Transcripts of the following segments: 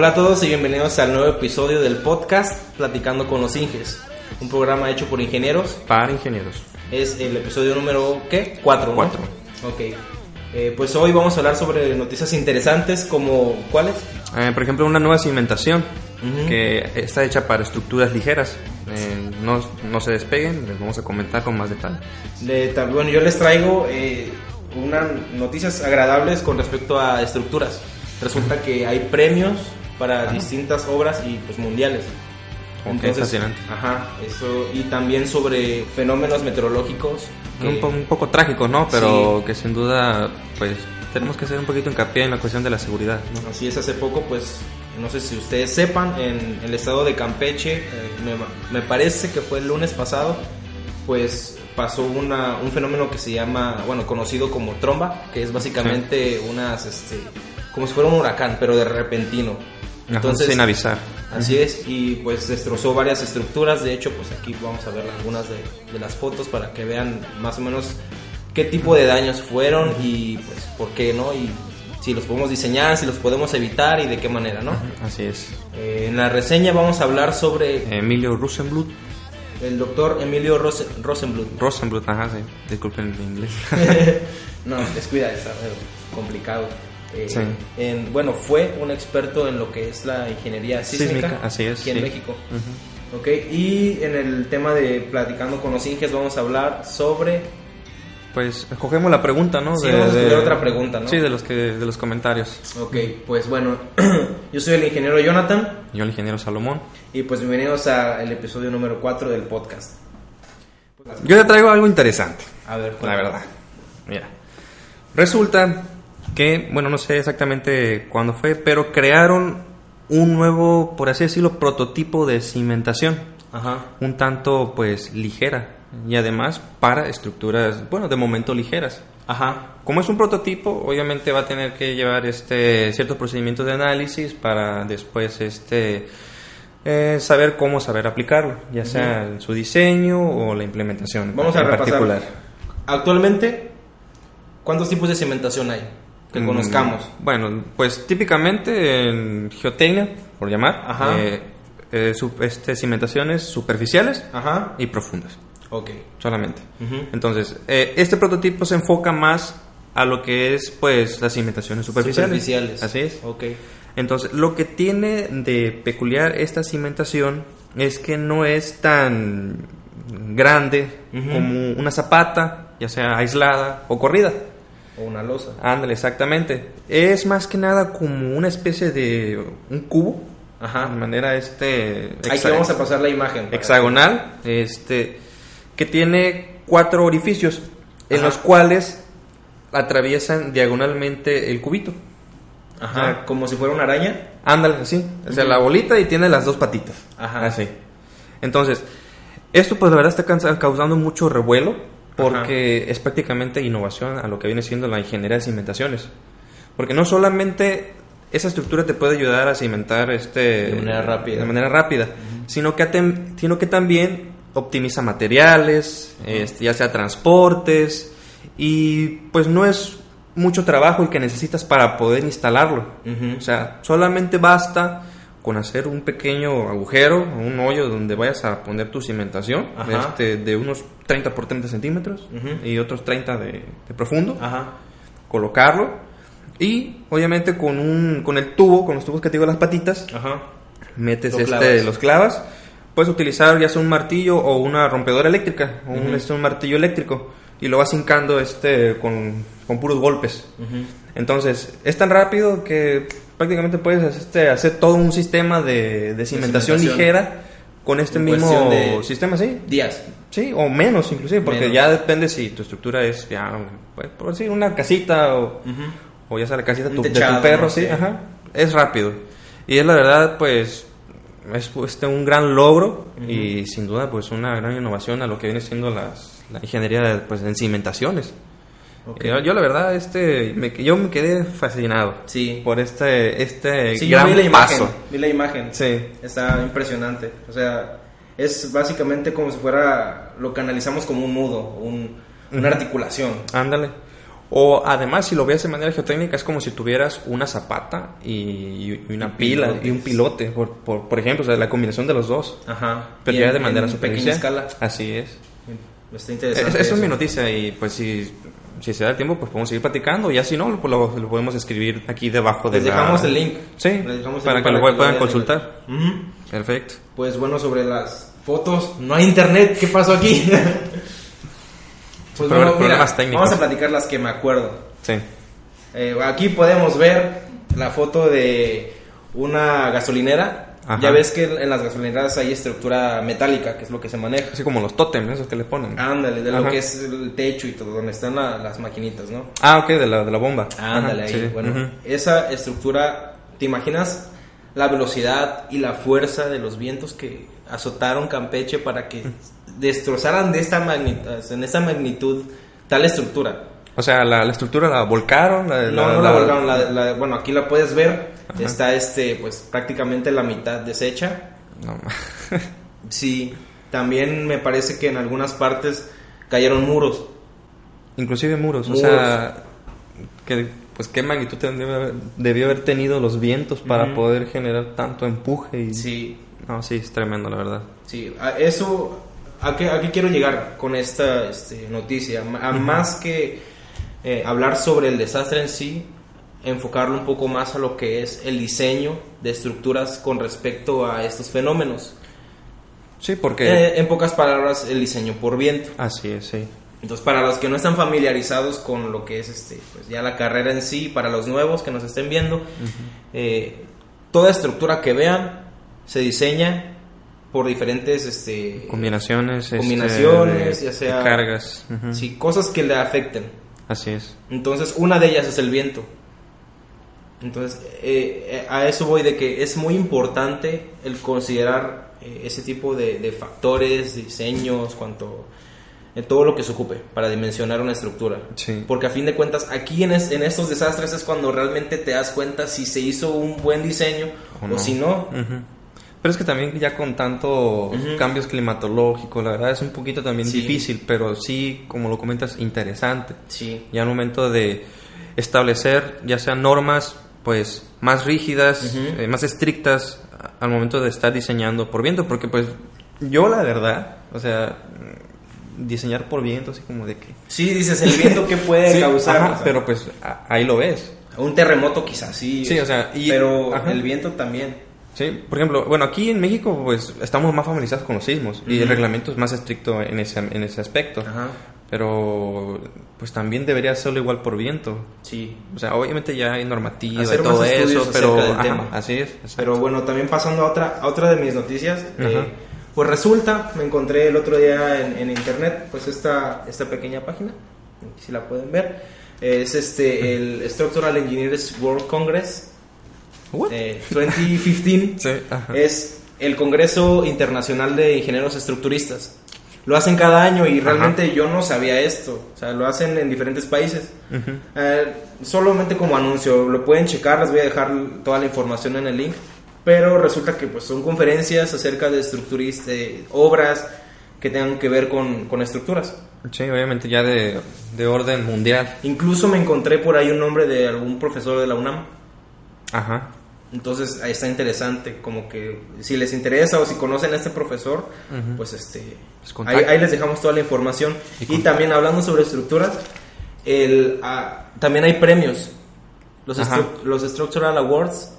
Hola a todos y bienvenidos al nuevo episodio del podcast Platicando con los Inges, un programa hecho por ingenieros. Para ingenieros. Es el episodio número, ¿qué? Cuatro. ¿no? Cuatro. Ok. Eh, pues hoy vamos a hablar sobre noticias interesantes como, ¿cuáles? Eh, por ejemplo, una nueva cimentación Ujú. que está hecha para estructuras ligeras. Eh, no, no se despeguen, les vamos a comentar con más detalle. De, bueno, yo les traigo eh, unas noticias agradables con respecto a estructuras. Resulta que hay premios para distintas obras y pues mundiales. Ok, fascinante. Ajá, eso y también sobre fenómenos meteorológicos. que- Un, po- un poco trágico, ¿no? Pero que sin duda, pues tenemos que hacer un poquito hincapié en la cuestión de la seguridad, ¿no? Así es, hace poco, pues, no sé si ustedes sepan, en el estado de Campeche, eh, me, me parece que fue el lunes pasado, pues pasó una, un fenómeno que se llama, bueno, conocido como tromba, que es básicamente unas, este, como si fuera un huracán, pero de repentino. Ajá, sin avisar. Así es, y pues destrozó varias estructuras. De hecho, pues aquí vamos a ver algunas de, de las fotos para que vean más o menos qué tipo de daños fueron y pues por qué, ¿no? Y si los podemos diseñar, si los podemos evitar y de qué manera, ¿no? Así es. Eh, en la reseña vamos a hablar sobre Emilio Rosenblut. el doctor Emilio Rose- Rosenblut. Rosenblut, ajá, sí. Disculpen el inglés. no, descuida, está complicado. Eh, Sí. en, bueno, fue un experto en lo que es la ingeniería sísmica, Sísmica, así es, aquí en sí. México. Ujú. Ok, y en el tema de platicando con los Inges vamos a hablar sobre... Pues escogemos la pregunta, ¿no? Sí, vamos a escoger otra pregunta, ¿no? Sí, de los, que, de los comentarios. Ok, pues bueno, yo soy el ingeniero Jonathan Yo, el ingeniero Salomón. y pues bienvenidos al episodio número 4 del podcast. Yo le traigo algo interesante, A ver, la cuéntame. verdad. Mira, resulta que, bueno, no sé exactamente cuándo fue, pero crearon un nuevo, por así decirlo, prototipo de cimentación, Ajá, un tanto, pues, ligera y además para estructuras, bueno, de momento ligeras. ajá, Como es un prototipo, obviamente va a tener que llevar este ciertos procedimientos de análisis para después este eh, saber cómo saber aplicarlo, ya sea en su diseño o la implementación vamos a en repasar. particular. Actualmente, ¿cuántos tipos de cimentación hay que Mm, conozcamos? Bueno, pues típicamente en geotecnia, por llamar, Ajá. eh, eh, este, cimentaciones superficiales Ajá, y profundas, ok. solamente. Entonces, eh, este prototipo se enfoca más a lo que es pues las cimentaciones superficiales. Superficiales. Así es. Ok, Entonces, lo que tiene de peculiar esta cimentación es que no es tan grande como una zapata, ya sea aislada o corrida. O una losa. Ándale, exactamente. Es más que nada como una especie de un cubo, Ajá. de manera este Aquí vamos a pasar la imagen. hexagonal, este que tiene cuatro orificios en Ajá. los cuales atraviesan diagonalmente el cubito. Ajá, como si fuera una araña. Ándale, así. O sea, la bolita y tiene las dos patitas. Ajá. Así. Entonces, esto pues la verdad está causando mucho revuelo porque es prácticamente innovación a lo que viene siendo la ingeniería de cimentaciones. Porque no solamente esa estructura te puede ayudar a cimentar este De manera rápida. de manera rápida, sino, que atem- sino que también optimiza materiales, este, ya sea transportes y pues no es mucho trabajo el que necesitas para poder instalarlo. Ujú. O sea, solamente basta con hacer un pequeño agujero, un hoyo donde vayas a poner tu cimentación, este, de unos 30 por 30 centímetros Ujú. y otros 30 de, de profundo, Ajá, colocarlo y obviamente con, un, con el tubo, con los tubos que te digo las patitas, ajá. metes Lo este, clavas. los clavas, puedes utilizar ya sea un martillo o una rompedora eléctrica, o un, Ujú. este, un martillo eléctrico y lo vas hincando este, con, con puros golpes. Ujú. Entonces, es tan rápido que prácticamente puedes este, hacer todo un sistema de, de cimentación cimentación. ligera con este En mismo de- sistema, sí. Días. Sí, o menos inclusive, porque Menos. ya depende si tu estructura es, ya, pues, por decir, una casita o, o ya sea la casita tu- de tu perro, ¿no? sí, Sí. ajá. Es rápido. Y es la verdad, pues, es este, un gran logro y sin duda, pues, una gran innovación a lo que viene siendo las, la ingeniería de, pues, en cimentaciones. Ok. Yo, yo, la verdad, este, me, yo me quedé fascinado Sí. por este, este Sí, yo gran vi la imagen. paso. Vi la imagen. Sí. Está impresionante. O sea, es básicamente como si fuera lo que analizamos como un nudo, un- una articulación. Ándale. O además, si lo ves de manera geotécnica, es como si tuvieras una zapata y, y una pila pilotes. y un pilote, por, por, por ejemplo, o sea, la combinación de los dos. Ajá. Pero ya de manera en superficial. pequeña escala. Así es. Está Es- interesante. Eso es mi noticia y pues si, si se da el tiempo, pues podemos seguir platicando. Ya si no, lo, lo podemos escribir aquí debajo de Les la- dejamos el link. Sí, el para que lo puedan consultar. Perfecto. Pues bueno, sobre las fotos, no hay internet, ¿qué pasó aquí? pues bueno, mira, vamos a platicar las que me acuerdo. Sí. Eh, aquí podemos ver la foto de una gasolinera. Ajá. Ya ves que en las gasolineras hay estructura metálica, que es lo que se maneja. Así como los tótems, esos que le ponen. Ándale, de lo Ajá. que es el techo y todo, donde están la- las maquinitas, ¿no? Ah, ok, de la, de la bomba. Ándale Ajá, ahí. sí. Bueno, Ujú. esa estructura, ¿te imaginas la velocidad y la fuerza de los vientos que azotaron Campeche para que destrozaran de esta magnitud, en esta magnitud tal estructura? O sea, la, la estructura la volcaron. La, No, no la volcaron, bueno, aquí la puedes ver, está este, pues prácticamente la mitad deshecha. No, Sí, también me parece que en algunas partes cayeron muros. inclusive muros, Muros. O sea, que, pues qué magnitud debió haber, debió haber tenido los vientos para Ujú. poder generar tanto empuje. Y... Sí, No, sí, es tremendo, la verdad. Sí, a eso, ¿a qué, a qué quiero llegar con esta este, noticia? A a más que eh, hablar sobre el desastre en sí, enfocarlo un poco más a lo que es el diseño de estructuras con respecto a estos fenómenos. Sí, porque... Eh, en pocas palabras, el diseño por viento. Así es, sí. Entonces, para los que no están familiarizados con lo que es este, pues ya la carrera en sí, para los nuevos que nos estén viendo, eh, toda estructura que vean se diseña por diferentes este, Combinaciones, este, Combinaciones, de- ya sea- cargas. sí, cosas que le afecten. Así es. Entonces, una de ellas es el viento. Entonces, eh, eh, a eso voy de que es muy importante el considerar eh, ese tipo de, de factores, diseños, cuanto en todo lo que se ocupe para dimensionar una estructura. Sí. Porque a fin de cuentas, aquí en, es- en estos desastres es cuando realmente te das cuenta si se hizo un buen diseño o, no. si no. Ujú. Pero es que también ya con tantos Ujú. cambios climatológicos, la verdad es un poquito también Sí. difícil, pero sí, como lo comentas, interesante. Sí. Ya al momento de establecer ya sean normas pues más rígidas, Ujú. eh, más estrictas al momento de estar diseñando por viento, porque pues yo la verdad, o sea, mm, diseñar por viento así como de que Sí, dices, el viento que puede Sí, causar. ajá, O sea, pero pues a- ahí lo ves. Un terremoto quizás, sí. Sí, o sea, y- pero ajá. el viento también. Sí, por ejemplo, bueno, aquí en México pues estamos más familiarizados con los sismos y el reglamento es más estricto en ese, en ese aspecto. Ajá. Pero pues también debería hacerlo igual por viento. Sí. O sea, obviamente ya hay normativa Hacer y todo eso, pero del ajá, tema. así es. exacto. Pero bueno, también pasando a otra, a otra de mis noticias. eh, pues resulta, me encontré el otro día en, en internet, pues esta, esta pequeña página, si la pueden ver, es este el Structural Engineers World Congress What? eh, 2015. Sí, es el Congreso Internacional de Ingenieros Estructuristas. Lo hacen cada año y Ajá. realmente yo no sabía esto. O sea, lo hacen en diferentes países. Ujú. Eh, solamente como anuncio, lo pueden checar, les voy a dejar toda la información en el link. Pero resulta que pues, son conferencias acerca de estructuristas, de obras que tengan que ver con, con estructuras. Sí, obviamente ya de, de orden mundial. Incluso me encontré por ahí un nombre de algún profesor de la UNAM. Ajá. Entonces ahí está interesante, como que si les interesa o si conocen a este profesor, pues este, Pues ahí, les dejamos toda la información. Y también hablando sobre estructuras, el, ah, también hay premios, los, estru- los Structural Awards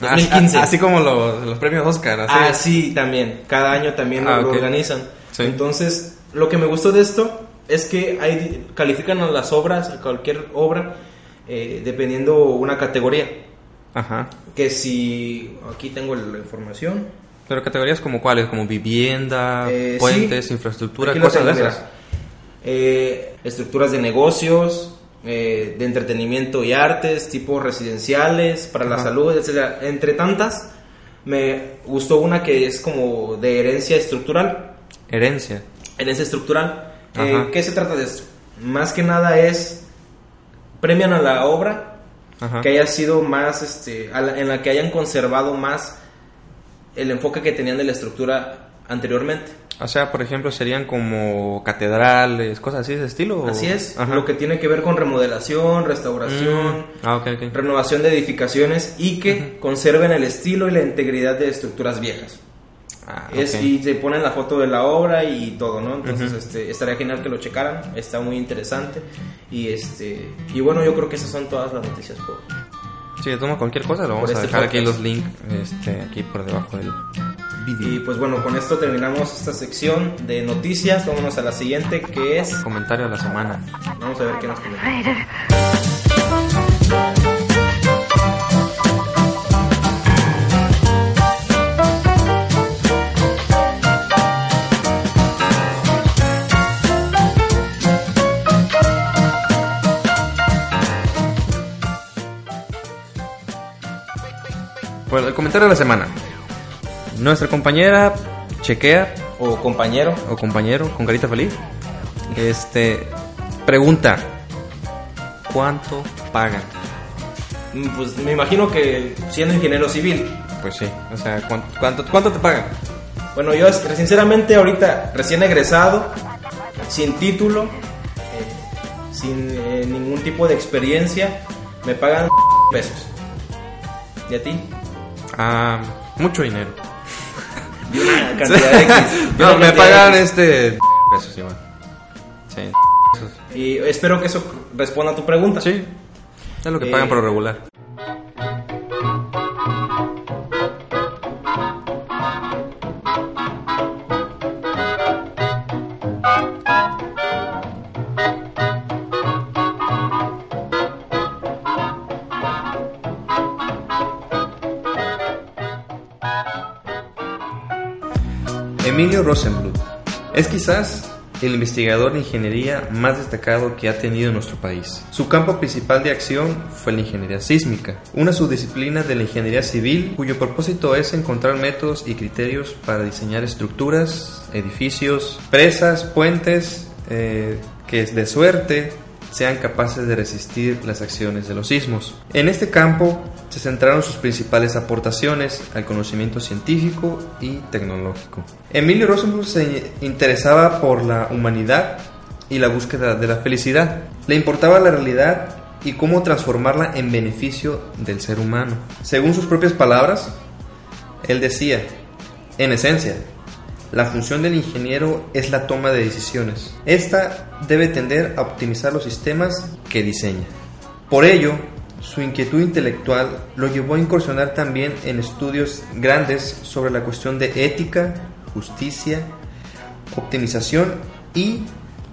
Así, 2015. así como los, los premios Oscar. Así. Ah, sí, también, cada año también Ah, lo ok. organizan. Sí. Entonces, lo que me gustó de esto es que hay, califican a las obras, a cualquier obra, eh, dependiendo una categoría. Ajá. Que si, aquí tengo la información. Pero categorías como cuáles, como vivienda, Eh, puentes, sí. infraestructura, Aquí cosas de esas. Eh, estructuras de negocios, eh, de entretenimiento y artes, tipos residenciales, para la salud, etcétera. Entre tantas, me gustó una que es como de herencia estructural. Herencia. Herencia estructural. Eh. ¿Qué se trata de esto? Más que nada es premian a la obra Ajá. que haya sido más, este, la- en la que hayan conservado más el enfoque que tenían de la estructura anteriormente. O sea, por ejemplo, serían como catedrales, cosas así de ese estilo. Así es, lo que tiene que ver con remodelación, restauración, Mm. Ah, renovación de edificaciones y que conserven el estilo y la integridad de estructuras viejas. Ah, Es, ok. y se ponen la foto de la obra y todo, ¿no? Entonces, este, estaría genial que lo checaran, está muy interesante. Y este y bueno, yo creo que esas son todas las noticias por, Si toma cualquier cosa, lo vamos a este dejar aquí podcast. los links este, aquí por debajo del Y pues bueno, con esto terminamos esta sección de noticias. Vámonos a la siguiente que es. comentario de la semana. Vamos a ver qué nos comenta. El comentario de la semana. Nuestra compañera chequea O compañero. o compañero con carita feliz. Este pregunta ¿Cuánto pagan? Mm, Pues me imagino que siendo ingeniero civil. Pues sí, o sea, ¿cuánto, cuánto, cuánto te pagan? Bueno, yo sinceramente ahorita recién egresado, sin título, eh, sin eh, ningún tipo de experiencia, me pagan pesos. ¿Y a ti? Ah, mucho dinero. Una cantidad X. de no, una me pagan X. este pesos igual. Sí, pesos. Y espero que eso responda a tu pregunta. Sí, es lo que Eh, pagan por lo regular. Emilio Rosenbluth es quizás el investigador de ingeniería más destacado que ha tenido nuestro país. Su campo principal de acción fue la ingeniería sísmica, una subdisciplina de la ingeniería civil cuyo propósito es encontrar métodos y criterios para diseñar estructuras, edificios, presas, puentes, eh, que de suerte sean capaces de resistir las acciones de los sismos. En este campo se centraron sus principales aportaciones al conocimiento científico y tecnológico. Emilio Rosenbluth se interesaba por la humanidad y la búsqueda de la felicidad. Le importaba la realidad y cómo transformarla en beneficio del ser humano. Según sus propias palabras, él decía, en esencia, la función del ingeniero es la toma de decisiones. Esta debe tender a optimizar los sistemas que diseña. Por ello, su inquietud intelectual lo llevó a incursionar también en estudios grandes sobre la cuestión de ética, justicia, optimización y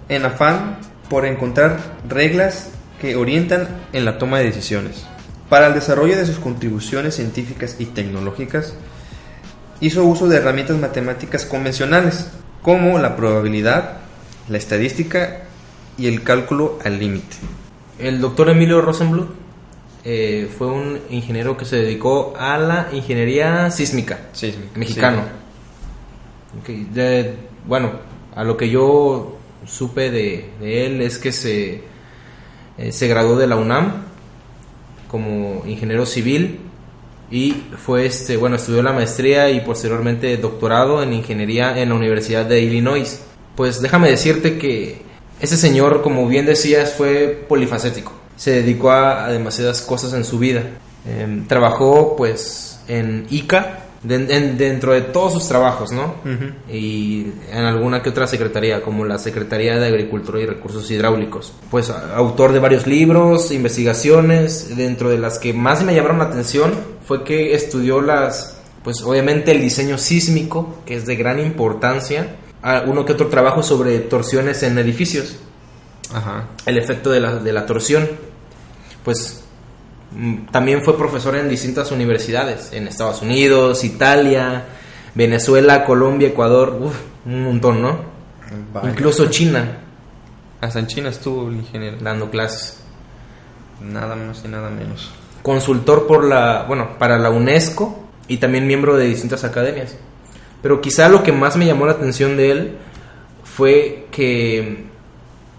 en afán por encontrar reglas que orientan en la toma de decisiones. Para el desarrollo de sus contribuciones científicas y tecnológicas, hizo uso de herramientas matemáticas convencionales, como la probabilidad, la estadística y el cálculo al límite. El doctor Emilio Rosenbluth eh, fue un ingeniero que se dedicó a la ingeniería sísmica. mexicano. Ok, de- bueno, a lo que yo supe de, de él es que se, eh, se graduó de la UNAM como ingeniero civil y fue este, bueno, estudió la maestría y posteriormente doctorado en ingeniería en la Universidad de Illinois. Pues déjame decirte que ese señor, como bien decías, fue polifacético. Se dedicó a, demasiadas cosas en su vida. Em, trabajó pues en ICA, den- en- dentro de todos sus trabajos, ¿no? Y en alguna que otra secretaría, como la Secretaría de Agricultura y Recursos Hidráulicos. Pues autor de varios libros, investigaciones, dentro de las que más me llamaron la atención fue que estudió las, pues obviamente el diseño sísmico, que es de gran importancia, a uno que otro trabajo sobre torsiones en edificios Ajá. el efecto de la, de la torsión. Pues también fue profesor en distintas universidades, en Estados Unidos, Italia, Venezuela, Colombia, Ecuador, uf, un montón, ¿no? Vaya. Incluso China, Hasta en China estuvo el ingeniero. dando clases. Nada más y nada menos. Consultor por la, bueno, para la UNESCO y también miembro de distintas academias. Pero quizá lo que más me llamó la atención de él fue que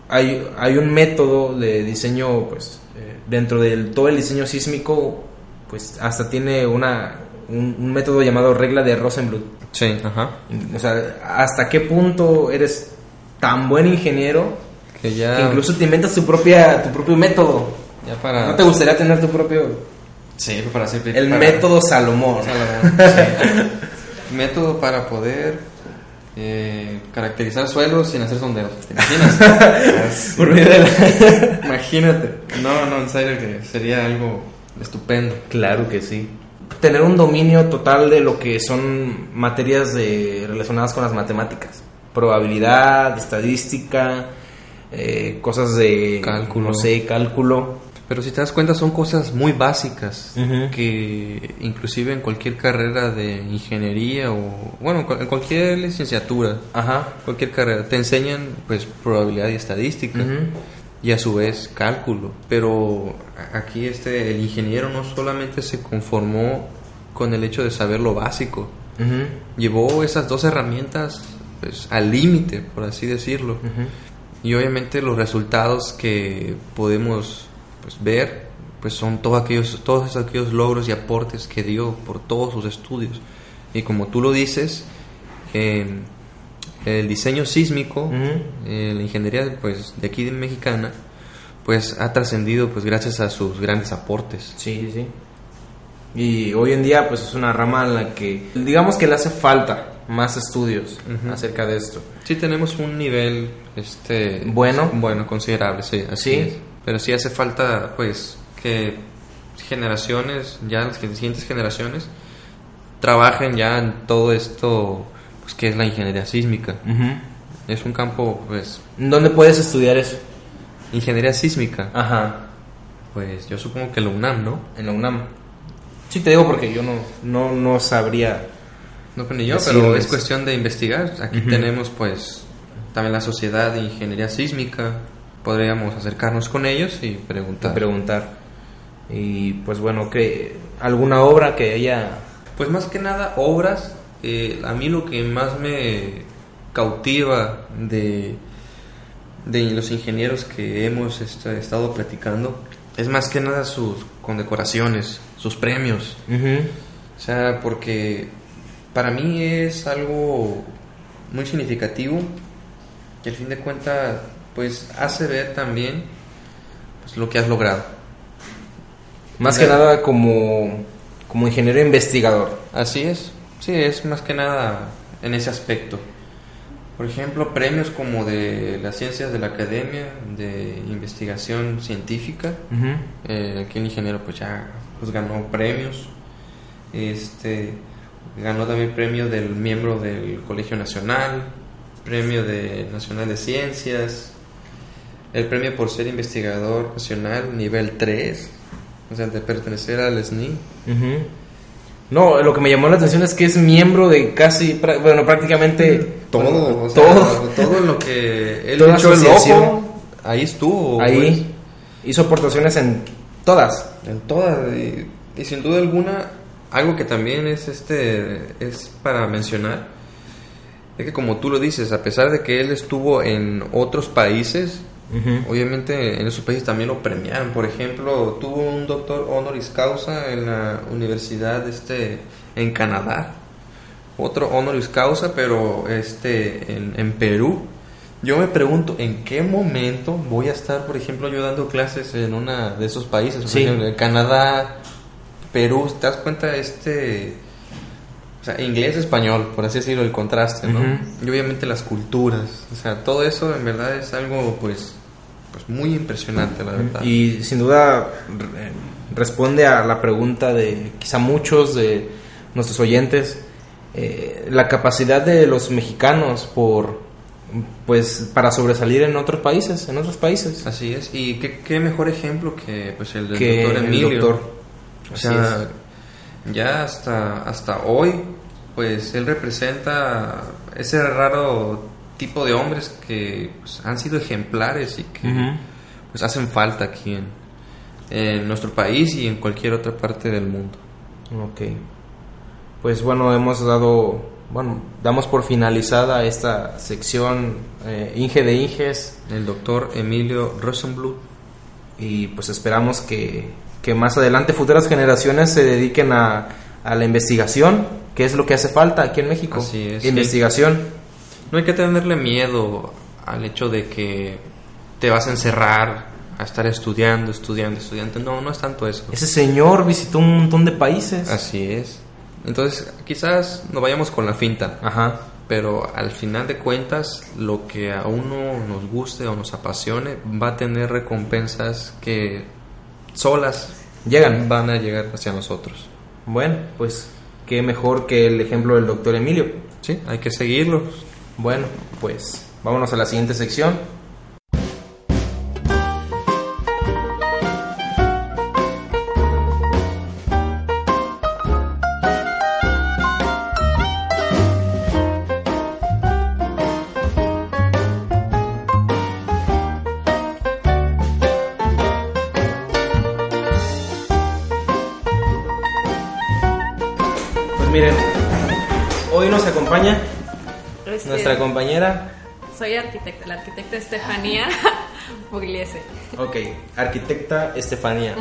hay, hay un método de diseño, pues, dentro del todo el diseño sísmico, pues hasta tiene una un, un método llamado regla de Rosenbluth. Sí, ajá. O sea, ¿hasta qué punto eres tan buen ingeniero Que ya. que incluso te inventas tu propia tu propio método? Ya para. ¿No te gustaría tener tu propio Sí, para hacer. el para- método Salomón? Salomón, sí. método para poder eh, caracterizar suelos sin hacer sondeos. ¿Te imaginas? Por medio de la- Imagínate. No, no, en serio que sería algo estupendo. Claro que sí. Tener un dominio total de lo que son materias de, relacionadas con las matemáticas. Probabilidad, estadística, eh, cosas de... Cálculo. No sé, cálculo. Pero si te das cuenta son cosas muy básicas que inclusive en cualquier carrera de ingeniería o bueno, en cualquier licenciatura, Ajá. cualquier carrera te enseñan pues probabilidad y estadística Ujú. y a su vez cálculo. Pero aquí este el ingeniero no solamente se conformó con el hecho de saber lo básico, Ujú. llevó esas dos herramientas pues al límite, por así decirlo. Y obviamente los resultados que podemos pues, ver pues son todos aquellos, todos aquellos logros y aportes que dio por todos sus estudios. Y como tú lo dices, eh, el diseño sísmico, eh, la ingeniería pues, de aquí de mexicana, pues ha trascendido pues gracias a sus grandes aportes. Sí, sí, sí. Y hoy en día pues es una rama en la que digamos que le hace falta más estudios acerca de esto. Sí tenemos un nivel este Bueno. bueno considerable, sí, así Sí. es. Pero sí hace falta pues que generaciones, ya las siguientes generaciones trabajen ya en todo esto pues que es la ingeniería sísmica. Es un campo pues ¿Dónde puedes estudiar eso? ingeniería sísmica. Ajá. Pues yo supongo que la UNAM, ¿no? En la UNAM. Sí, te digo porque yo no, no, no sabría. No ni yo, pero es cuestión de investigar. Aquí tenemos pues también la sociedad de ingeniería sísmica. Podríamos acercarnos con ellos y preguntar. preguntar. Y pues bueno, que alguna obra que haya. Pues más que nada obras, eh, a mí lo que más me cautiva de, de los ingenieros que hemos est- estado platicando es más que nada sus condecoraciones, sus premios. O sea, porque para mí es algo muy significativo que al fin de cuentas pues hace ver también pues, lo que has logrado. Más que nada como, como ingeniero investigador. Así es, sí, es más que nada en ese aspecto. Por ejemplo, premios como de las ciencias de la academia, de investigación científica. Eh, aquí el ingeniero pues ya pues, ganó premios. Este, ganó también premio del miembro del Colegio Nacional, premio de Nacional de Ciencias, el premio por ser investigador nacional nivel 3, o sea, de pertenecer al SNI. No, lo que me llamó la atención es que es miembro de casi, bueno, prácticamente todo, o sea, todo. todo lo que él Toda echó el ojo, ahí estuvo. Ahí hizo aportaciones en todas. pues, en todas y, y sin duda alguna algo que también es este es para mencionar es que como tú lo dices, a pesar de que él estuvo en otros países, obviamente en esos países también lo premiaron. Por ejemplo, tuvo un doctor honoris causa en la universidad este en Canadá. Otro honoris causa, pero este en, en Perú. Yo me pregunto, ¿en qué momento voy a estar, por ejemplo, yo dando clases en una de esos países? Por Sí. ejemplo, en Canadá, Perú, ¿te das cuenta este... O sea, inglés, español, por así decirlo, el contraste, ¿no? Y obviamente las culturas. O sea, todo eso en verdad es algo, pues, pues muy impresionante, la verdad. Y sin duda re- responde a la pregunta de quizá muchos de nuestros oyentes, eh, la capacidad de los mexicanos por, pues, para sobresalir en otros países, en otros países. Así es. Y qué, qué mejor ejemplo que pues el del Que doctor el Emilio. doctor. O Así sea, ya hasta, hasta hoy, pues él representa ese raro tipo de hombres que pues, han sido ejemplares y que Ujú. pues hacen falta aquí en, en nuestro país y en cualquier otra parte del mundo. Ok. Pues bueno, hemos dado, bueno, damos por finalizada esta sección eh, Inge de Inges El doctor Emilio Rosenbluth. y pues esperamos que, que más adelante futuras generaciones se dediquen a, a la investigación, que es lo que hace falta aquí en México. Así es. Investigación. No hay que tenerle miedo al hecho de que te vas a encerrar a estar estudiando, estudiando, estudiando. No, no es tanto eso. Ese señor visitó un montón de países. Así es. Entonces, quizás no vayamos con la finta. Ajá. Pero al final de cuentas, lo que a uno nos guste o nos apasione va a tener recompensas que solas Llegan. van a llegar hacia nosotros. Bueno, pues qué mejor que el ejemplo del doctor Emilio. Sí, hay que seguirlo. Bueno, pues vámonos a la siguiente sección. Nuestra compañera, Soy arquitecta, la arquitecta Estefanía Pugliese. ok, arquitecta Estefanía.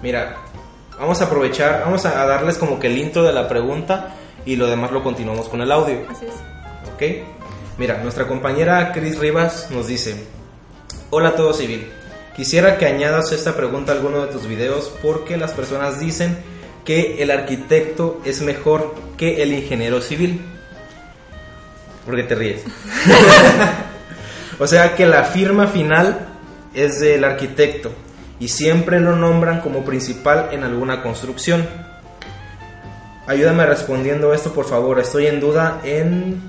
Mira, vamos a aprovechar, vamos a a darles como que el intro de la pregunta y lo demás lo continuamos con el audio. Así es. ¿Ok? Mira, nuestra compañera Cris Rivas nos dice, hola a todo civil, quisiera que añadas esta pregunta a alguno de tus videos porque las personas dicen que el arquitecto es mejor que el ingeniero civil. ¿Por qué te ríes? o sea que la firma final es del arquitecto y siempre lo nombran como principal en alguna construcción. Ayúdame respondiendo esto, por favor. Estoy en duda en,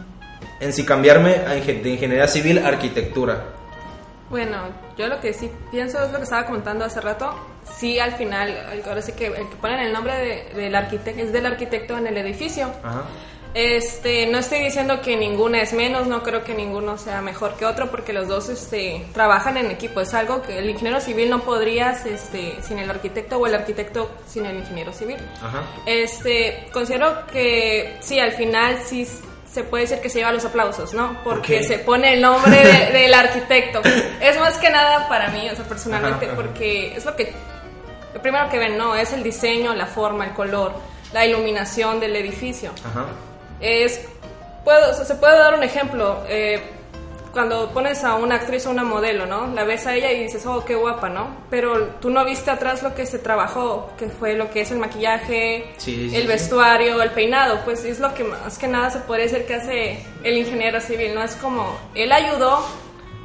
en si cambiarme de ingeniería civil a arquitectura. Bueno, yo lo que sí pienso es lo que estaba comentando hace rato. Sí, al final, ahora sí que el que ponen el nombre de- del arquitecto es del arquitecto en el edificio. Ajá. Este, no estoy diciendo que ninguna es menos, no creo que ninguno sea mejor que otro porque los dos este, trabajan en equipo. Es algo que el ingeniero civil no podrías este, sin el arquitecto o el arquitecto sin el ingeniero civil. Ajá. Este, considero que sí, al final sí se puede decir que se lleva los aplausos, ¿no? Porque se pone el nombre de- del arquitecto. Es más que nada para mí, o sea, personalmente, Ajá, ajá. porque es lo que lo primero que ven, no, es el diseño, la forma, el color, la iluminación del edificio. Ajá. Es, puedo, se puede dar un ejemplo. eh, cuando pones a una actriz o una modelo, ¿no? La ves a ella y dices, oh, qué guapa, ¿no? Pero tú no viste atrás lo que se trabajó, que fue lo que es el maquillaje, Sí, el sí. vestuario, el peinado. Pues es lo que más que nada se puede decir que hace el ingeniero civil, ¿no? Es como, él ayudó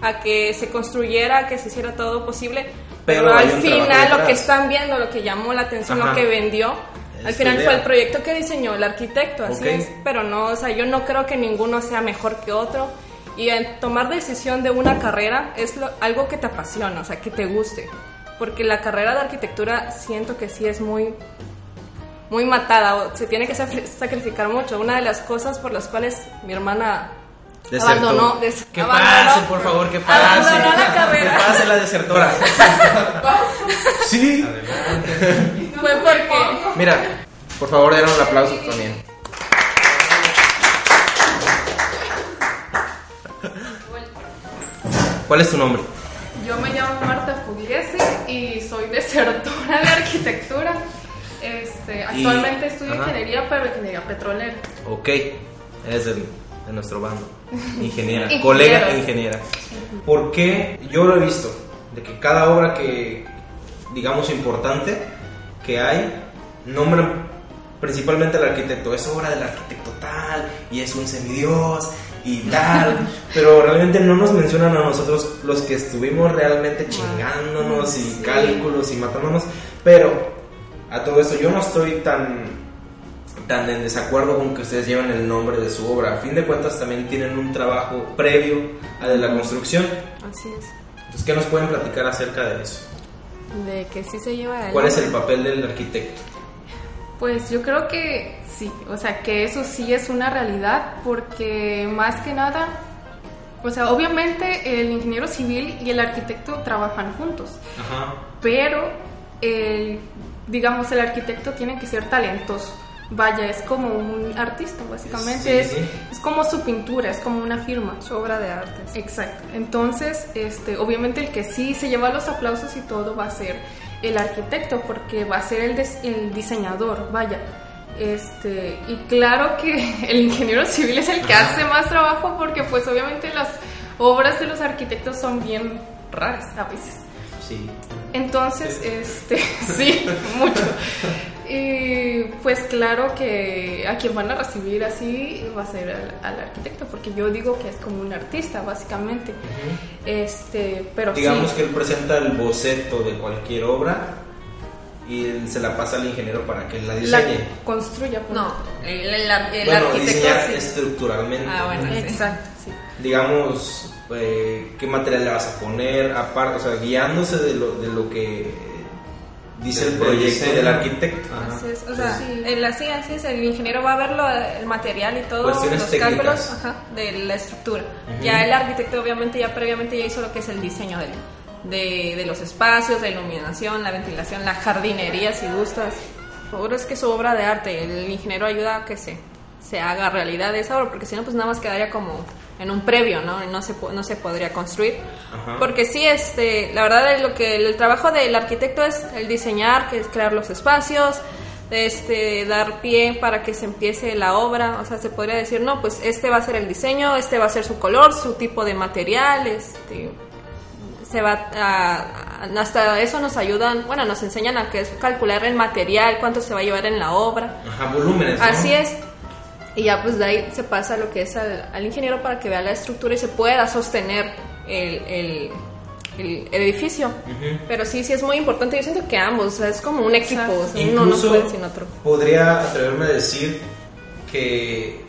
a que se construyera, a que se hiciera todo posible, pero, al final lo que están viendo, lo que llamó la atención, Ajá. lo que vendió, al final idea. fue el proyecto que diseñó el arquitecto, así es. Pero no, o sea, yo no creo que ninguno sea mejor que otro. Y tomar decisión de una carrera es lo- algo que te apasiona, o sea, que te guste. Porque la carrera de arquitectura siento que sí es muy, muy matada, o se tiene que sacrificar mucho. Una de las cosas por las cuales mi hermana Desertó. abandonó, des- Que abandonó- pase, por favor, que pase. Abandonó la carrera. Que pase la desertora. sí. fue porque Mira, por favor, den un aplauso también. ¿Cuál es tu nombre? Yo me llamo Marta Pugliese y soy desertora de arquitectura. Este, actualmente estudio ajá. ingeniería, pero ingeniería petrolera. Ok, eres del- nuestro bando. Ingeniera, colega ingeniera. ¿Por qué? Yo lo he visto, de que cada obra que, digamos, importante que hay, nombran principalmente al arquitecto. Es obra del arquitecto tal, y es un semidios, y tal. pero realmente no nos mencionan a nosotros los que estuvimos realmente chingándonos y cálculos y matándonos. Pero a todo esto yo no estoy tan tan en desacuerdo con que ustedes lleven el nombre de su obra. A fin de cuentas también tienen un trabajo previo a de la construcción. Así es. Entonces, ¿qué nos pueden platicar acerca de eso? De que sí se lleva ¿Cuál es el papel del arquitecto? Pues yo creo que sí, o sea, que eso sí es una realidad porque más que nada, o sea, obviamente el ingeniero civil y el arquitecto trabajan juntos, Ajá. pero el, digamos, el arquitecto tiene que ser talentoso. Vaya, es como un artista, básicamente. Sí, es, sí. es como su pintura, es como una firma. su obra de arte. sí. Exacto. Entonces, este, obviamente el que sí se lleva los aplausos y todo va a ser el arquitecto, porque va a ser el, des- el diseñador, vaya. Este, y claro que el ingeniero civil es el que hace más trabajo porque pues obviamente las obras de los arquitectos son bien raras a veces. Sí. Entonces, este, sí, mucho. Y pues claro que a quien van a recibir así va a ser al, al arquitecto, porque yo digo que es como un artista, básicamente. Este, pero Digamos sí. que él presenta el boceto de cualquier obra y él se la pasa al ingeniero para que él la la diseñe. construya. pues. No, el, el, el bueno, arquitecto diseñar sí. estructuralmente. Ah, bueno. Exacto, sí. Digamos, eh, qué material le vas a poner, aparte, o sea, guiándose de lo, de lo que dice el proyecto del arquitecto. Ajá. Así es, o sea, Sí. así, así es, el ingeniero va a ver lo- el material y todo, Cuestiones los técnicas. cálculos ajá, de la estructura. Ya el arquitecto obviamente ya previamente ya hizo lo que es el diseño del- de, de los espacios, la iluminación, la ventilación, la jardinería, si gustas. Seguro es que su obra de arte, el ingeniero ayuda a que se, se haga realidad esa obra, porque si no, pues nada más quedaría como en un previo, ¿no? No se, no se podría construir. Ajá. Porque sí, este, la verdad es lo que el trabajo del arquitecto es el diseñar, que es crear los espacios, este, dar pie para que se empiece la obra, o sea, se podría decir, no, pues este va a ser el diseño, este va a ser su color, su tipo de material, este, se va a, a- hasta eso nos ayudan, bueno, nos enseñan a que es calcular el material, cuánto se va a llevar en la obra. Ajá, volúmenes. ¿no? Así es. Y ya pues de ahí se pasa lo que es al, al ingeniero para que vea la estructura y se pueda sostener el, el- el- el edificio. Ujú. Pero sí, sí es muy importante. Yo siento que ambos, o sea, es como un equipo. O sea, uno no Incluso puede sin otro. podría atreverme a decir que,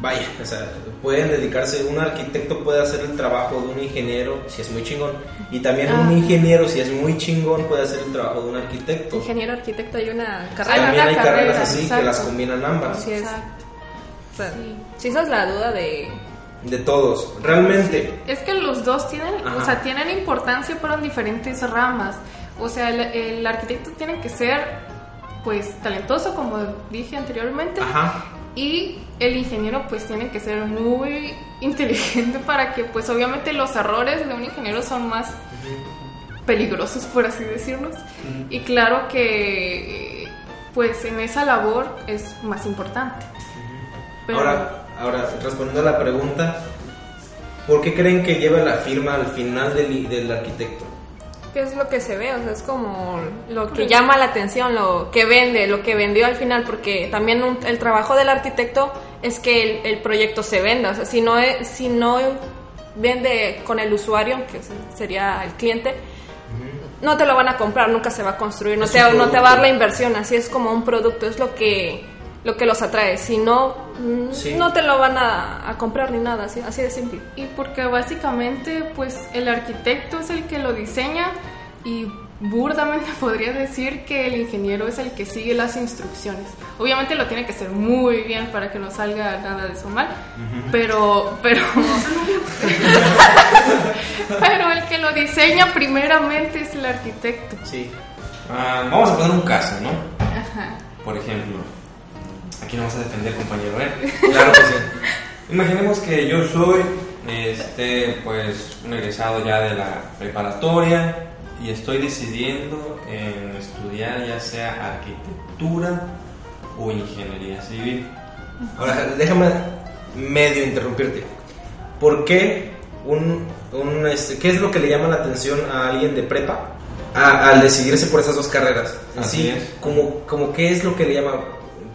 vaya, o sea, pueden dedicarse, un arquitecto puede hacer el trabajo de un ingeniero si es muy chingón, y también un Ah. ingeniero si es muy chingón puede hacer el trabajo de un arquitecto. Ingeniero arquitecto hay una carrera. También hay carrera, carreras así que exacto. las combinan ambas, Así es. Exacto. Sea, Sí. sí, esa es la duda de... de todos. Realmente, Es que los dos tienen, Ajá. o sea, tienen importancia pero en diferentes ramas. O sea, el, el arquitecto tiene que ser pues talentoso como dije anteriormente ajá, y el ingeniero pues tiene que ser muy inteligente para que pues obviamente los errores de un ingeniero son más peligrosos por así decirlos y claro que pues en esa labor es más importante. Pero- Ahora, ahora, respondiendo a la pregunta, ¿por qué creen que lleva la firma al final del, del arquitecto? ¿Qué es lo que se ve? O sea, es como lo que llama la atención, lo que vende, lo que vendió al final, porque también un- el trabajo del arquitecto es que el, el proyecto se venda. O sea, si no, si no vende con el usuario, que sería el cliente, no te lo van a comprar, nunca se va a construir, no te, no te va a dar la inversión, así es como un producto, es lo que, lo que los atrae. Si no, mm, Sí. no te lo van a, a comprar ni nada, así, así de simple. Y porque básicamente pues el arquitecto es el que lo diseña y burdamente podría decir que el ingeniero es el que sigue las instrucciones. Obviamente lo tiene que hacer muy bien para que no salga nada de eso mal, pero pero pero el que lo diseña primeramente es el arquitecto. Sí. Ah, vamos a poner un caso, ¿no? Ajá. Por ejemplo, aquí no vas a defender, compañero, ¿eh? Claro que sí. Imaginemos que yo soy, este, pues, un egresado ya de la preparatoria y estoy decidiendo en estudiar ya sea arquitectura o ingeniería civil. Ahora, déjame medio interrumpirte. ¿Por qué un, un, este, qué es lo que le llama la atención a alguien de prepa a- al decidirse por esas dos carreras? Así sí, es. Como, como qué es lo que le llama,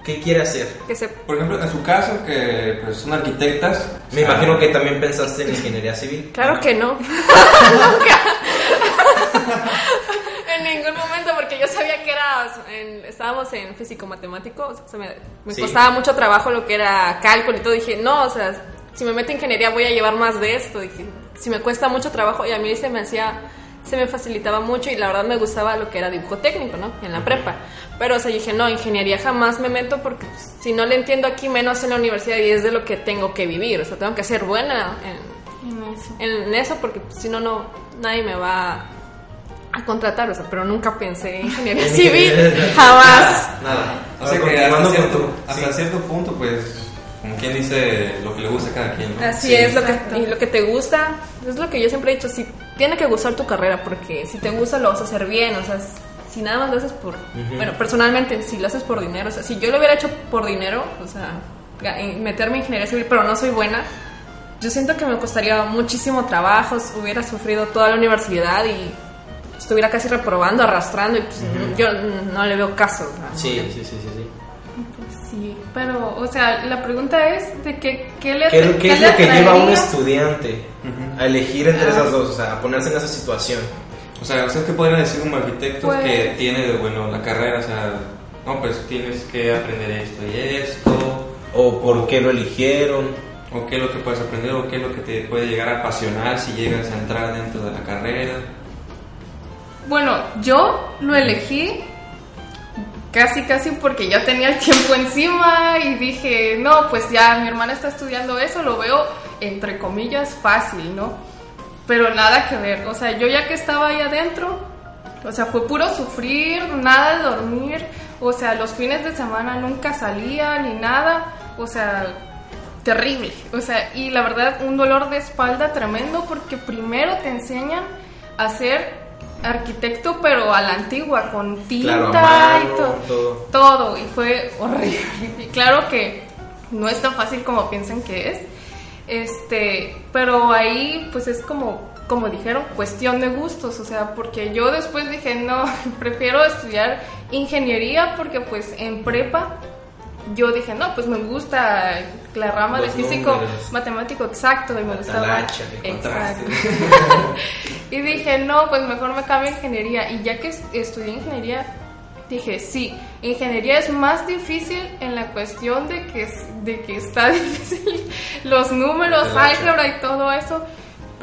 qué quiere hacer. Que se Por ejemplo, en su caso, que pues, son arquitectas. Me o sea, imagino que también pensaste en ingeniería civil. Claro que no. Nunca. en ningún momento, porque yo sabía que era. en- estábamos en físico matemático, o sea, me, me Sí. costaba mucho trabajo lo que era cálculo y todo. Dije, no, o sea, si me meto en ingeniería voy a llevar más de esto. Dije, si me cuesta mucho trabajo, y a mí se me hacía. Se me facilitaba mucho y la verdad me gustaba lo que era dibujo técnico, ¿no? En la prepa. Pero, o sea, dije, no, ingeniería jamás me meto porque pues, si no le entiendo aquí, menos en la universidad y es de lo que tengo que vivir. O sea, tengo que ser buena en, En eso. en eso porque pues, si no, no, nadie me va a contratar, o sea, pero nunca pensé en ingeniería civil, jamás. Nada. O sea que hasta sí. cierto punto, pues, como quien dice, lo que le gusta a cada quien, ¿no? Así Sí, es, lo que, y lo que te gusta, es lo que yo siempre he dicho, si tiene que gustar tu carrera, porque si te gusta lo vas a hacer bien, o sea, si nada más lo haces por, bueno, personalmente, si lo haces por dinero, o sea, si yo lo hubiera hecho por dinero, o sea, meterme en ingeniería civil, pero no soy buena, yo siento que me costaría muchísimo trabajo, hubiera sufrido toda la universidad y estuviera casi reprobando, arrastrando, y pues yo no le veo caso. sí, sí, sí, sí, sí. Sí, pero, o sea, la pregunta es de que, qué le ¿Qué, qué es lo que lleva a un estudiante a elegir entre esas dos, o sea, a ponerse en esa situación? O sea, ¿ustedes qué podrían decir un arquitecto que pues tiene, de, bueno, la carrera, o sea, no, pues tienes que aprender esto y esto? ¿O por qué lo eligieron? ¿O qué es lo que puedes aprender? ¿O qué es lo que te puede llegar a apasionar si llegas a entrar dentro de la carrera? Bueno, yo lo elegí casi casi porque ya tenía el tiempo encima y dije, no, pues ya mi hermana está estudiando eso, lo veo entre comillas fácil, ¿no? Pero nada que ver, o sea, yo ya que estaba ahí adentro, o sea, fue puro sufrir, nada de dormir, o sea, los fines de semana nunca salía ni nada, o sea, terrible, o sea, y la verdad un dolor de espalda tremendo porque primero te enseñan a hacer arquitecto, pero a la antigua, con tinta y todo, todo. Y fue horrible. Y claro que no es tan fácil como piensan que es. Este, pero ahí pues es como como dijeron, cuestión de gustos, o sea, porque yo después dije, no, prefiero estudiar ingeniería porque pues en prepa yo dije, no, pues me gusta la rama de físico matemático exacto y me gustaba. exacto. y dije, no, pues mejor me cambio a ingeniería. Y ya que estudié ingeniería, dije, sí, ingeniería es más difícil en la cuestión de que, de que está difícil los números, álgebra y todo eso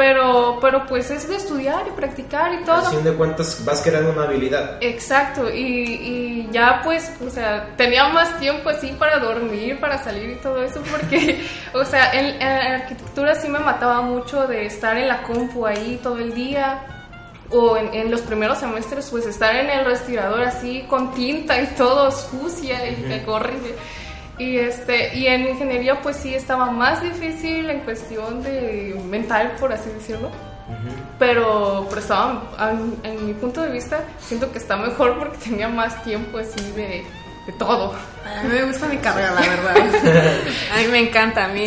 pero, pero pues es de estudiar y practicar y todo. A fin de cuentas vas creando una habilidad. Exacto, y, y, ya pues, o sea, tenía más tiempo así para dormir, para salir y todo eso, porque, o sea, en, arquitectura sí me mataba mucho de estar en la compu ahí todo el día, o en, en, los primeros semestres, pues estar en el respirador así con tinta y todo sucia y horrible. Y, este, y en ingeniería pues sí estaba más difícil en cuestión de mental, por así decirlo. Pero, pero estaba, en, mi punto de vista, siento que está mejor porque tenía más tiempo así de, de todo. A mí me gusta mi carrera, la verdad. a mí me encanta. A mí,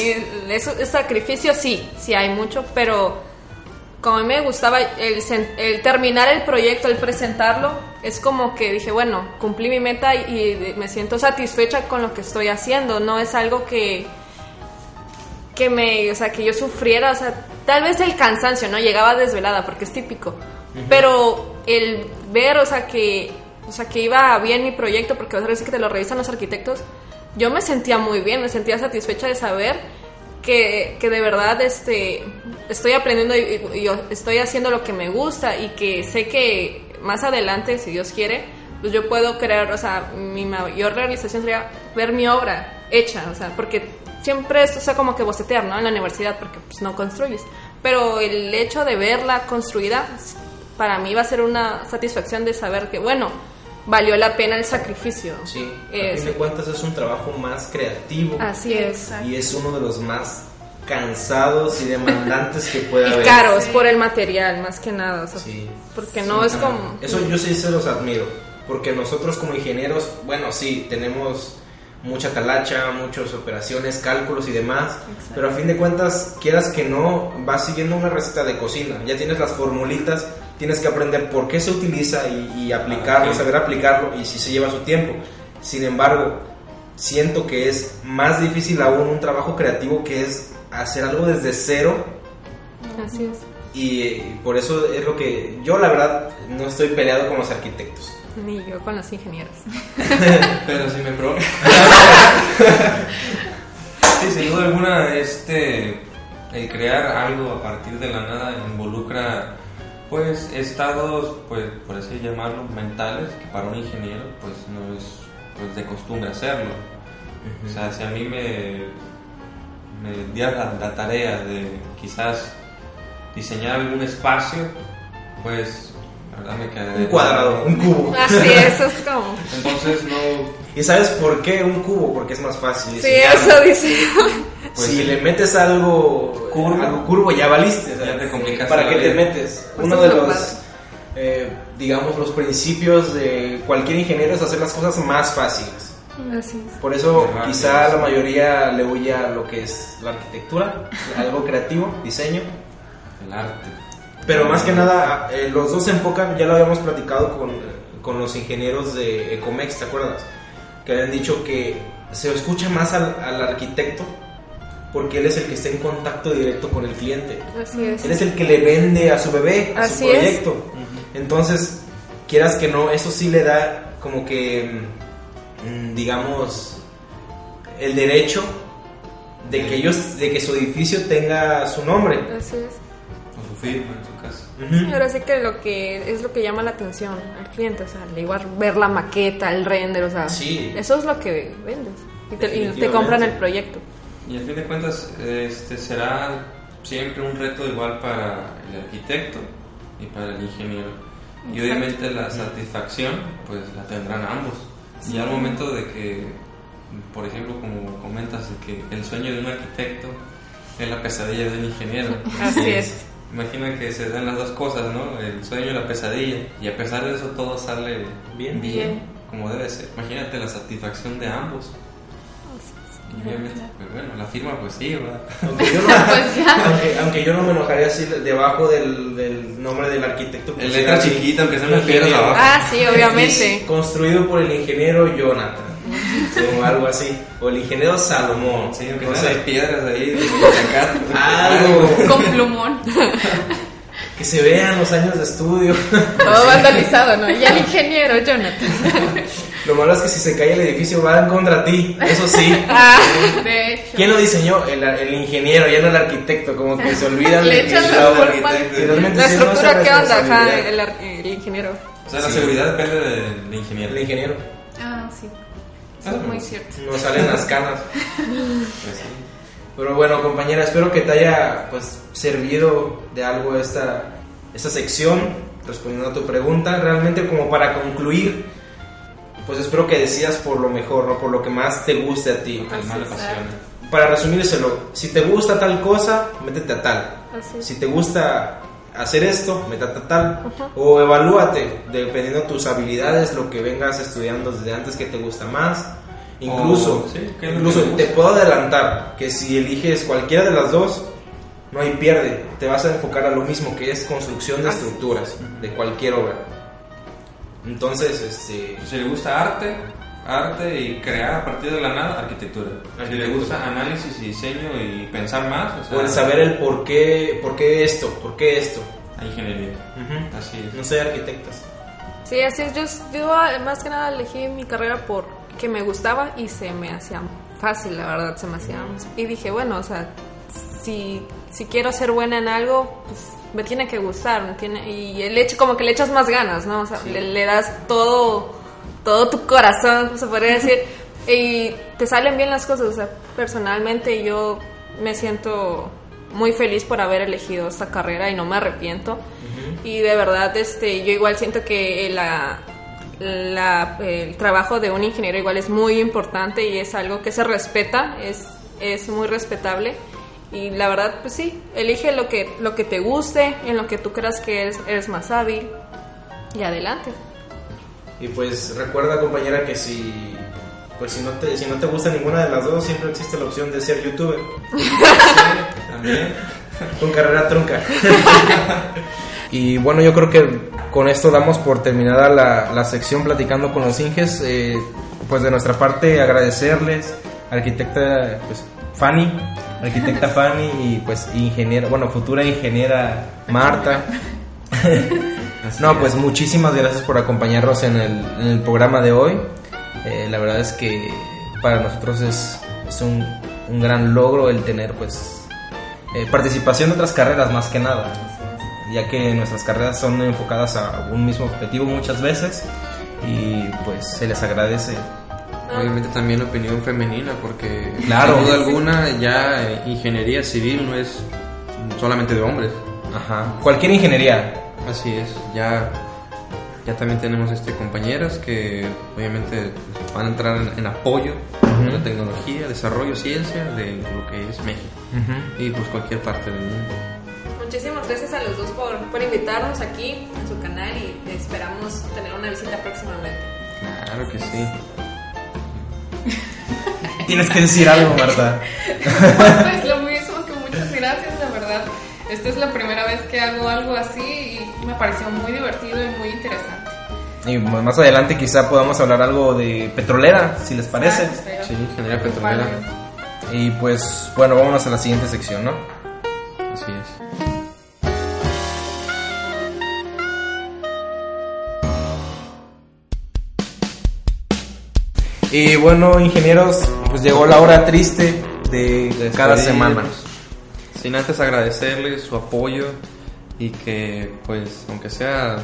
eso, es sacrificio sí, sí hay mucho, pero como a mí me gustaba el, el, terminar el proyecto, el presentarlo, es como que dije, bueno, cumplí mi meta y, me siento satisfecha con lo que estoy haciendo. No es algo que, que me, o sea, que yo sufriera, o sea, tal vez el cansancio, ¿no? Llegaba desvelada porque es típico. Pero el ver, o sea, que, o sea, que iba bien mi proyecto, porque otra vez que te lo revisan los arquitectos, yo me sentía muy bien, me sentía satisfecha de saber que, que de verdad este, estoy aprendiendo y, estoy haciendo lo que me gusta y que sé que más adelante, si Dios quiere, pues yo puedo crear, o sea, mi mayor realización sería ver mi obra hecha, o sea, porque siempre es, o sea, como que bocetear, ¿no? En la universidad, porque pues no construyes. Pero el hecho de verla construida, para mí va a ser una satisfacción de saber que, bueno, valió la pena el sacrificio. Sí, a fin de cuentas es un trabajo más creativo. Así es. Y es uno de los más cansados y demandantes que puede haber. Y caros por el material, más que nada. sí. Porque no es como... Eso yo sí se los admiro. Porque nosotros como ingenieros, bueno, sí, tenemos mucha talacha, muchas operaciones, cálculos y demás, pero a fin de cuentas, quieras que no, vas siguiendo una receta de cocina, ya tienes las formulitas, tienes que aprender por qué se utiliza y, aplicarlo, ah, saber aplicarlo y si se lleva su tiempo. Sin embargo, siento que es más difícil aún un trabajo creativo que es hacer algo desde cero. Así es. Y por eso es lo que yo la verdad no estoy peleado con los arquitectos. Ni yo con los ingenieros. Pero si me pro. sí, sin duda alguna, este, el crear algo a partir de la nada involucra pues estados, pues por así llamarlo, mentales, que para un ingeniero pues no es pues, de costumbre hacerlo. O sea, si a mí me, me diera la, tarea de quizás diseñar algún espacio, pues la verdad me quedé... Un cuadrado, un cubo. Así, eso es como... Entonces no... ¿Y sabes por qué un cubo? Porque es más fácil. Sí, eso dice. Pues si le metes algo curvo, algo curvo ya valiste. Ya te complicas. ¿Para qué te metes? Pues Uno de los eh, digamos, los principios de cualquier ingeniero es hacer las cosas más fáciles. Así es. Por eso Rápido, quizá sí. la mayoría le huye a lo que es la arquitectura, algo creativo, diseño. El arte. Pero más que nada, eh, los dos se enfocan, ya lo habíamos platicado con, con los ingenieros de Ecomex, ¿te acuerdas? Que habían dicho que se escucha más al, al arquitecto porque él es el que está en contacto directo con el cliente. Así es. Él es el que le vende a su bebé, a Así su es. proyecto. Entonces, quieras que no, eso sí le da como que, mm, digamos, el derecho de que ellos, de que su edificio tenga su nombre. Así es. O su firma en su casa. Ujú. Ahora sí que lo que es lo que llama la atención al cliente, o sea, al igual ver la maqueta, el render, o sea, Sí. eso es lo que vendes y te, y te Definitivamente. compran el proyecto. Y al fin de cuentas, este será siempre un reto igual para el arquitecto y para el ingeniero. Y obviamente la satisfacción, pues la tendrán ambos. Y al momento de que, por ejemplo, como comentas, de que el sueño de un arquitecto es la pesadilla de un ingeniero. Así es. Imagina que se dan las dos cosas, ¿no? El sueño y la pesadilla. Y a pesar de eso todo sale Bien. bien, como debe ser. Imagínate la satisfacción de ambos. Y obviamente, pues bueno, la firma pues sí, ¿verdad? Aunque yo no, Pues aunque, aunque yo no me enojaría si debajo del, del nombre del arquitecto El pusiera letra así, chiquita, aunque sea una piedra ingeniero. abajo. Ah, sí, obviamente. Construido por el ingeniero Jonathan. o algo así. O el ingeniero Salomón. Sí, aunque no sean las piedras ahí, de. Algo. Con plumón. Que se vean los años de estudio. Todo vandalizado, ¿no? Y el ingeniero, Jonathan. Lo malo es que si se cae el edificio van contra ti. Eso sí. Ah, De hecho. ¿Quién lo diseñó? El, el ingeniero, ya no el arquitecto. Como que se olvidan Le echan la culpa la estructura, ¿qué onda? Ajá, el, ar- el ingeniero. O sea, la Sí. seguridad depende del ingeniero. El ingeniero. Ah, sí. Eso es muy cierto. No salen las canas. Pues sí. Pero bueno, compañera, espero que te haya pues servido de algo esta, esta sección, respondiendo a tu pregunta. Realmente como para concluir, pues espero que decidas por lo mejor, ¿no? Por lo que más te guste a ti. Que más le apasiona. Para resumírselo, si te gusta tal cosa, métete a tal. Así. Si te gusta hacer esto, métete a tal. Ajá. O evalúate, dependiendo de tus habilidades, lo que vengas estudiando desde antes que te gusta más. Incluso, O, sí, ¿qué es lo incluso que te puedo adelantar que si eliges cualquiera de las dos, no hay pierde. Te vas a enfocar a lo mismo, que es construcción de Así estructuras de cualquier obra. Entonces, este, Si le gusta arte, arte y crear a partir de la nada, arquitectura. Si le gusta análisis y diseño y pensar más, o sea, puedes saber el por qué, por qué esto, por qué esto. a ingeniería. Así es. No soy arquitectas. Sí, así es. Yo, yo ah, más que nada elegí mi carrera porque me gustaba y se me hacía fácil, la verdad, se me hacía. Y dije, bueno, o sea, si, si quiero ser buena en algo, pues me tiene que gustar, me tiene, y el hecho como que le echas más ganas, ¿no? O sea, le, le das todo, todo tu corazón, se podría decir, y te salen bien las cosas, o sea, personalmente yo me siento muy feliz por haber elegido esta carrera y no me arrepiento. Y de verdad, este, yo igual siento que la, la- el trabajo de un ingeniero igual es muy importante y es algo que se respeta, es, es muy respetable. Y la verdad, pues sí, elige lo que, lo que te guste, en lo que tú creas que eres, eres más hábil y adelante. Y pues recuerda compañera que si pues si no te si no te gusta ninguna de las dos siempre existe la opción de ser youtuber También. con carrera trunca. y bueno, yo creo que con esto damos por terminada la, la sección platicando con los Inges. Eh, pues de nuestra parte agradecerles, arquitecta pues, Fanny, arquitecta Fanny y pues ingeniera, bueno, futura ingeniera Marta. No, pues muchísimas gracias por acompañarnos en el, en el programa de hoy. Eh, la verdad es que para nosotros es, es un, un gran logro el tener pues eh, participación de otras carreras más que nada, ya que nuestras carreras son enfocadas a un mismo objetivo muchas veces y pues se les agradece. Obviamente también opinión femenina, porque Claro. sin duda alguna ya eh, ingeniería civil no es solamente de hombres. Ajá. Cualquier ingeniería. Así es, ya, ya también tenemos este compañeras que obviamente van a entrar en, en apoyo de la tecnología, desarrollo, ciencia de lo que es México y pues cualquier parte del mundo. Muchísimas gracias a los dos por, por invitarnos aquí a su canal y esperamos tener una visita próximamente. Claro que sí. Tienes que decir algo, Marta. pues lo mismo, que muchas gracias, la verdad. Esta es la primera vez que hago algo así y me pareció muy divertido y muy interesante. Y más adelante quizá podamos hablar algo de petrolera, si les parece. Sí, ingeniería petrolera. Y pues bueno, vámonos a la siguiente sección, ¿no? Así es. Y bueno, ingenieros, pues llegó la hora triste de cada semana. Sin antes agradecerles su apoyo y que, pues, aunque sea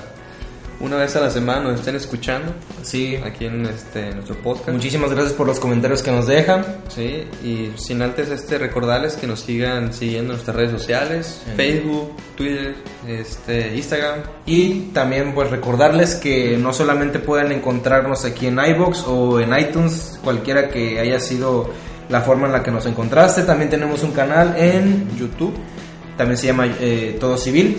una vez a la semana nos estén escuchando Sí, aquí en este nuestro podcast. muchísimas gracias por los comentarios que nos dejan. Sí, y sin antes este recordarles que nos sigan siguiendo en nuestras redes sociales, En- Facebook, Twitter, este, Instagram. Y también pues recordarles que no solamente pueden encontrarnos aquí en iBox o en iTunes, cualquiera que haya sido la forma en la que nos encontraste, también tenemos un canal en YouTube, también se llama eh, Todo Civil.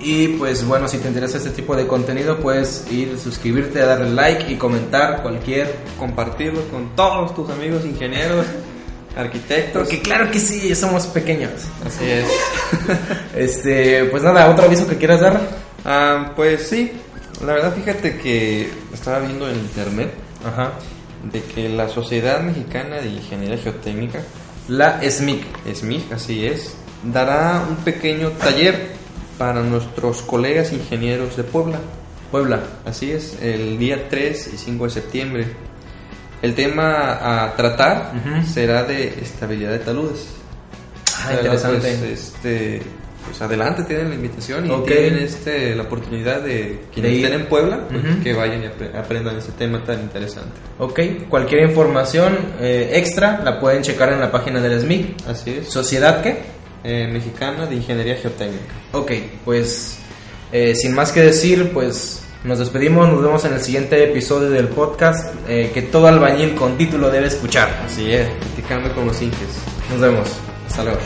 Y pues bueno, si te interesa este tipo de contenido, puedes ir, suscribirte, darle like y comentar cualquier... Compartirlo con todos tus amigos ingenieros, arquitectos. Porque claro que sí, somos pequeños. Así es. Este, pues nada, otro aviso que quieras dar. Ah, pues sí, la verdad fíjate que estaba viendo en internet Ajá. de que la Sociedad Mexicana de Ingeniería Geotécnica, La SMIC. SMIG, así es, dará un pequeño taller para nuestros colegas ingenieros de Puebla. Puebla. Así es, el día 3 y 5 de septiembre. El tema a tratar Ujú. será de estabilidad de taludes. Ah, interesante. Pues, este, pues adelante tienen la invitación y Ok. tienen este, la oportunidad de quienes De estén en Puebla, pues, Ujú. que vayan y apre- aprendan ese tema tan interesante. Ok, cualquier información eh, extra la pueden checar en la página del SMIC. Así es. ¿Sociedad qué? Eh, Mexicana de Ingeniería Geotécnica. Ok, pues eh, sin más que decir, pues nos despedimos, nos vemos en el siguiente episodio del podcast eh, que todo albañil con título debe escuchar. Así es, platicando con los inges. Nos vemos. Hasta luego.